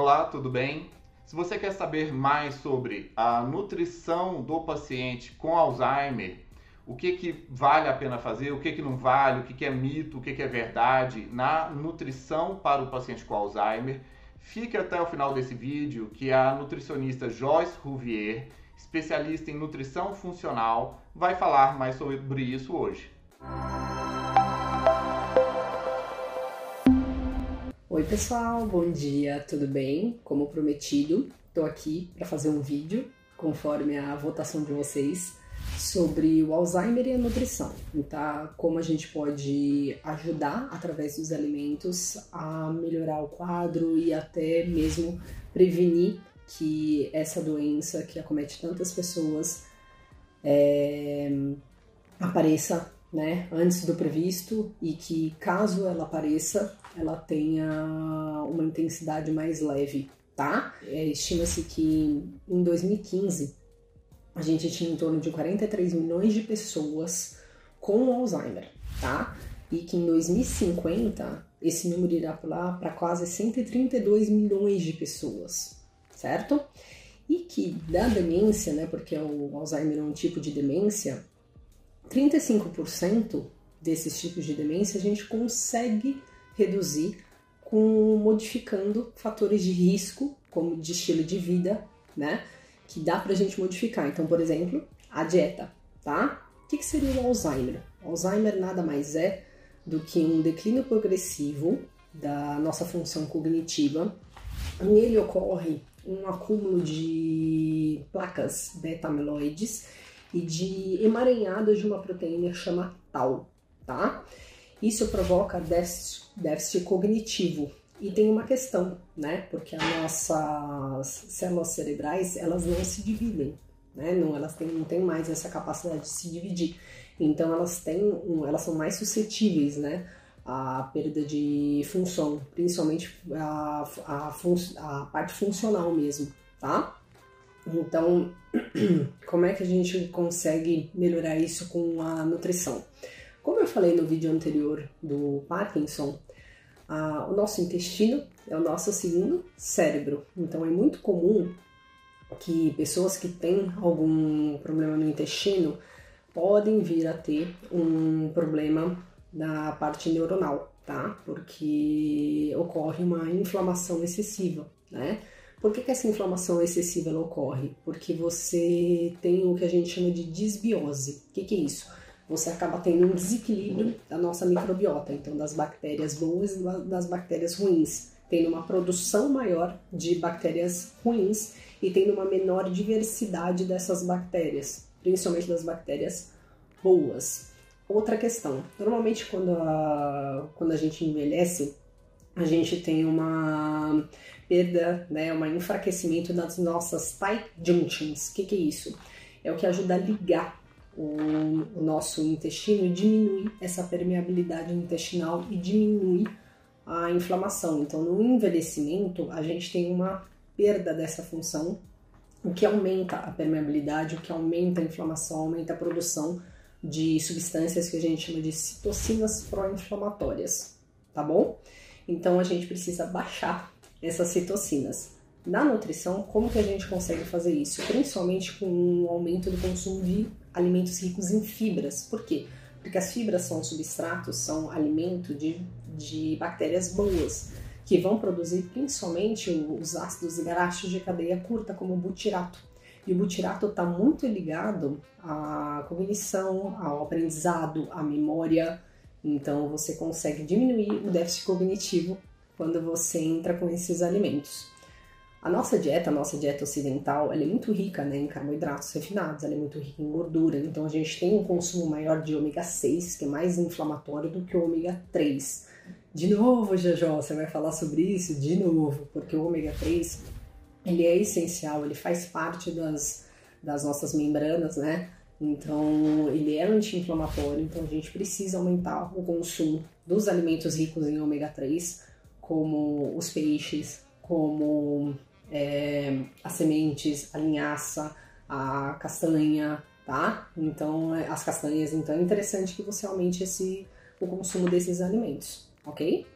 Olá, tudo bem? Se você quer saber mais sobre a nutrição do paciente com Alzheimer, o que, que vale a pena fazer, o que, que não vale, o que, que é mito, o que, que é verdade na nutrição para o paciente com Alzheimer, fique até o final desse vídeo que a nutricionista Joyce Rouvier, especialista em nutrição funcional, vai falar mais sobre isso hoje. Oi pessoal, bom dia, tudo bem? Como prometido, estou aqui para fazer um vídeo, conforme a votação de vocês, sobre o Alzheimer e a nutrição. Então, como a gente pode ajudar através dos alimentos a melhorar o quadro e até mesmo prevenir que essa doença que acomete tantas pessoas é, apareça né, antes do previsto e que caso ela apareça, ela tenha uma intensidade mais leve, tá? É, Estima-se que em 2015 a gente tinha em torno de 43 milhões de pessoas com Alzheimer, tá? E que em 2050 esse número irá pular para quase 132 milhões de pessoas, certo? E que da demência, né, porque o Alzheimer é um tipo de demência, 35% desses tipos de demência a gente consegue reduzir com modificando fatores de risco, como de estilo de vida, né? Que dá pra gente modificar. Então, por exemplo, a dieta, tá? O que, que seria o Alzheimer? O Alzheimer nada mais é do que um declínio progressivo da nossa função cognitiva. Nele ocorre um acúmulo de placas beta-amiloides e de emaranhadas de uma proteína que chama tau, tá? Isso provoca déficit, cognitivo. E tem uma questão, né? Porque as nossas células cerebrais, elas não se dividem, né? Não, elas têm, não têm mais essa capacidade de se dividir. Então elas têm, elas são mais suscetíveis, né? à perda de função, principalmente a, a, a parte funcional mesmo, tá? Então, como é que a gente consegue melhorar isso com a nutrição? Como eu falei no vídeo anterior do Parkinson, o nosso intestino é o nosso segundo cérebro. Então, é muito comum que pessoas que têm algum problema no intestino podem vir a ter um problema na parte neuronal, tá? Porque ocorre uma inflamação excessiva, né? Por que, que essa inflamação excessiva ocorre? Porque você tem o que a gente chama de disbiose. O que, que é isso? Você acaba tendo um desequilíbrio da nossa microbiota, então das bactérias boas e das bactérias ruins, tendo uma produção maior de bactérias ruins e tendo uma menor diversidade dessas bactérias, principalmente das bactérias boas. Outra questão, normalmente quando a, quando a gente envelhece, a gente tem uma perda, né, um enfraquecimento das nossas tight junctions. O que, que, é isso? É o que ajuda a ligar o, o nosso intestino e diminuir essa permeabilidade intestinal e diminuir a inflamação. Então, no envelhecimento, a gente tem uma perda dessa função, o que aumenta a permeabilidade, o que aumenta a inflamação, aumenta a produção de substâncias que a gente chama de citocinas pró-inflamatórias, tá bom? Então a gente precisa baixar essas citocinas. Na nutrição, como que a gente consegue fazer isso? Principalmente com um aumento do consumo de alimentos ricos em fibras. Por quê? Porque as fibras são substratos, são alimento de, de bactérias boas, que vão produzir principalmente os ácidos graxos de cadeia curta, como o butirato. E o butirato está muito ligado à cognição, ao aprendizado, à memória. Então você consegue diminuir o déficit cognitivo quando você entra com esses alimentos. A nossa dieta, a nossa dieta ocidental, ela é muito rica né, em carboidratos refinados, ela é muito rica em gordura, então a gente tem um consumo maior de ômega 6, que é mais inflamatório do que o ômega 3. De novo, Jajó, você vai falar sobre isso? De novo, porque o ômega 3 ele é essencial, ele faz parte das, das nossas membranas, né? Então, ele é anti-inflamatório, então a gente precisa aumentar o consumo dos alimentos ricos em ômega 3 como os peixes, como é, as sementes, a linhaça, a castanha, tá? Então, é, as castanhas, então é interessante que você aumente esse, o consumo desses alimentos, ok?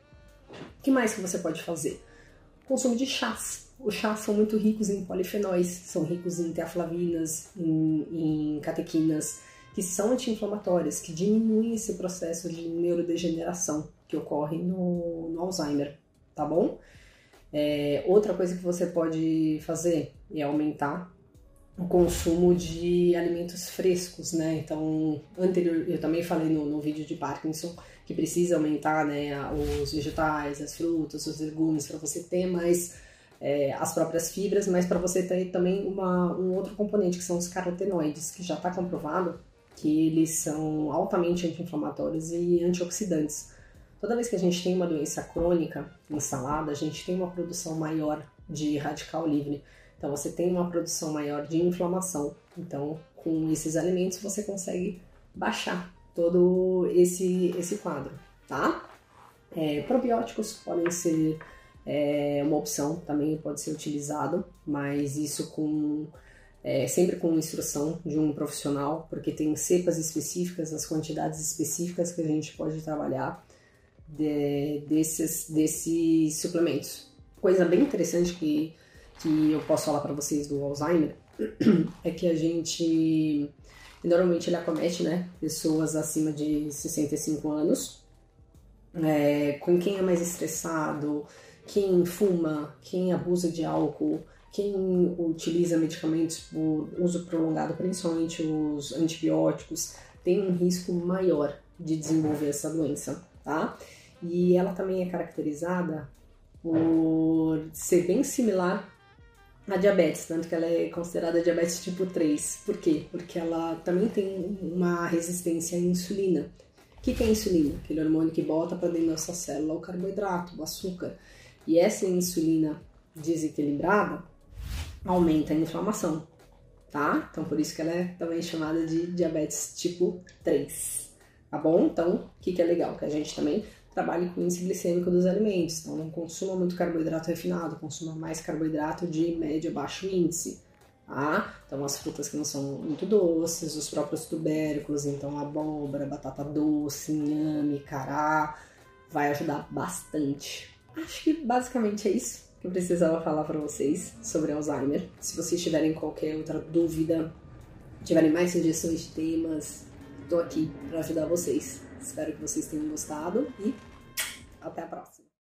O que mais que você pode fazer? Consumo de chás. Os chás são muito ricos em polifenóis, são ricos em teaflavinas, em, em catequinas, que são anti-inflamatórias, que diminuem esse processo de neurodegeneração que ocorre no, no Alzheimer, tá bom? É, outra coisa que você pode fazer é aumentar o consumo de alimentos frescos, né? Então, anterior, eu também falei no, no vídeo de Parkinson que precisa aumentar né, os vegetais, as frutas, os legumes, para você ter mais é, as próprias fibras, mas para você ter também uma, um outro componente, que são os carotenoides, que já está comprovado que eles são altamente anti-inflamatórios e antioxidantes. Toda vez que a gente tem uma doença crônica instalada, a gente tem uma produção maior de radical livre. Então você tem uma produção maior de inflamação. Então, com esses alimentos você consegue baixar todo esse, esse quadro, tá? É, probióticos podem ser é, uma opção, também pode ser utilizado, mas isso com é, sempre com instrução de um profissional, porque tem cepas específicas, as quantidades específicas que a gente pode trabalhar de, desses, desses suplementos. Coisa bem interessante que, que eu posso falar para vocês do Alzheimer é que a gente normalmente ele acomete né, pessoas acima de 65 anos, é, com quem é mais estressado, quem fuma, quem abusa de álcool, quem utiliza medicamentos por uso prolongado, principalmente os antibióticos, tem um risco maior de desenvolver essa doença, tá? E ela também é caracterizada por ser bem similar à diabetes, tanto que ela é considerada diabetes tipo 3. Por quê? Porque ela também tem uma resistência à insulina. O que é insulina? Aquele hormônio que bota para dentro da nossa célula o carboidrato, o açúcar. E essa insulina desequilibrada aumenta a inflamação, tá? Então por isso que ela é também chamada de diabetes tipo 3, tá bom? Então, o que, que é legal? Que a gente também trabalhe com o índice glicêmico dos alimentos, então não consuma muito carboidrato refinado, consuma mais carboidrato de médio a baixo índice, tá? Então as frutas que não são muito doces, os próprios tubérculos, então abóbora, batata doce, inhame, cará, vai ajudar bastante. Acho que basicamente é isso que eu precisava falar para vocês sobre Alzheimer. Se vocês tiverem qualquer outra dúvida, tiverem mais sugestões de temas, estou aqui para ajudar vocês. Espero que vocês tenham gostado e até a próxima.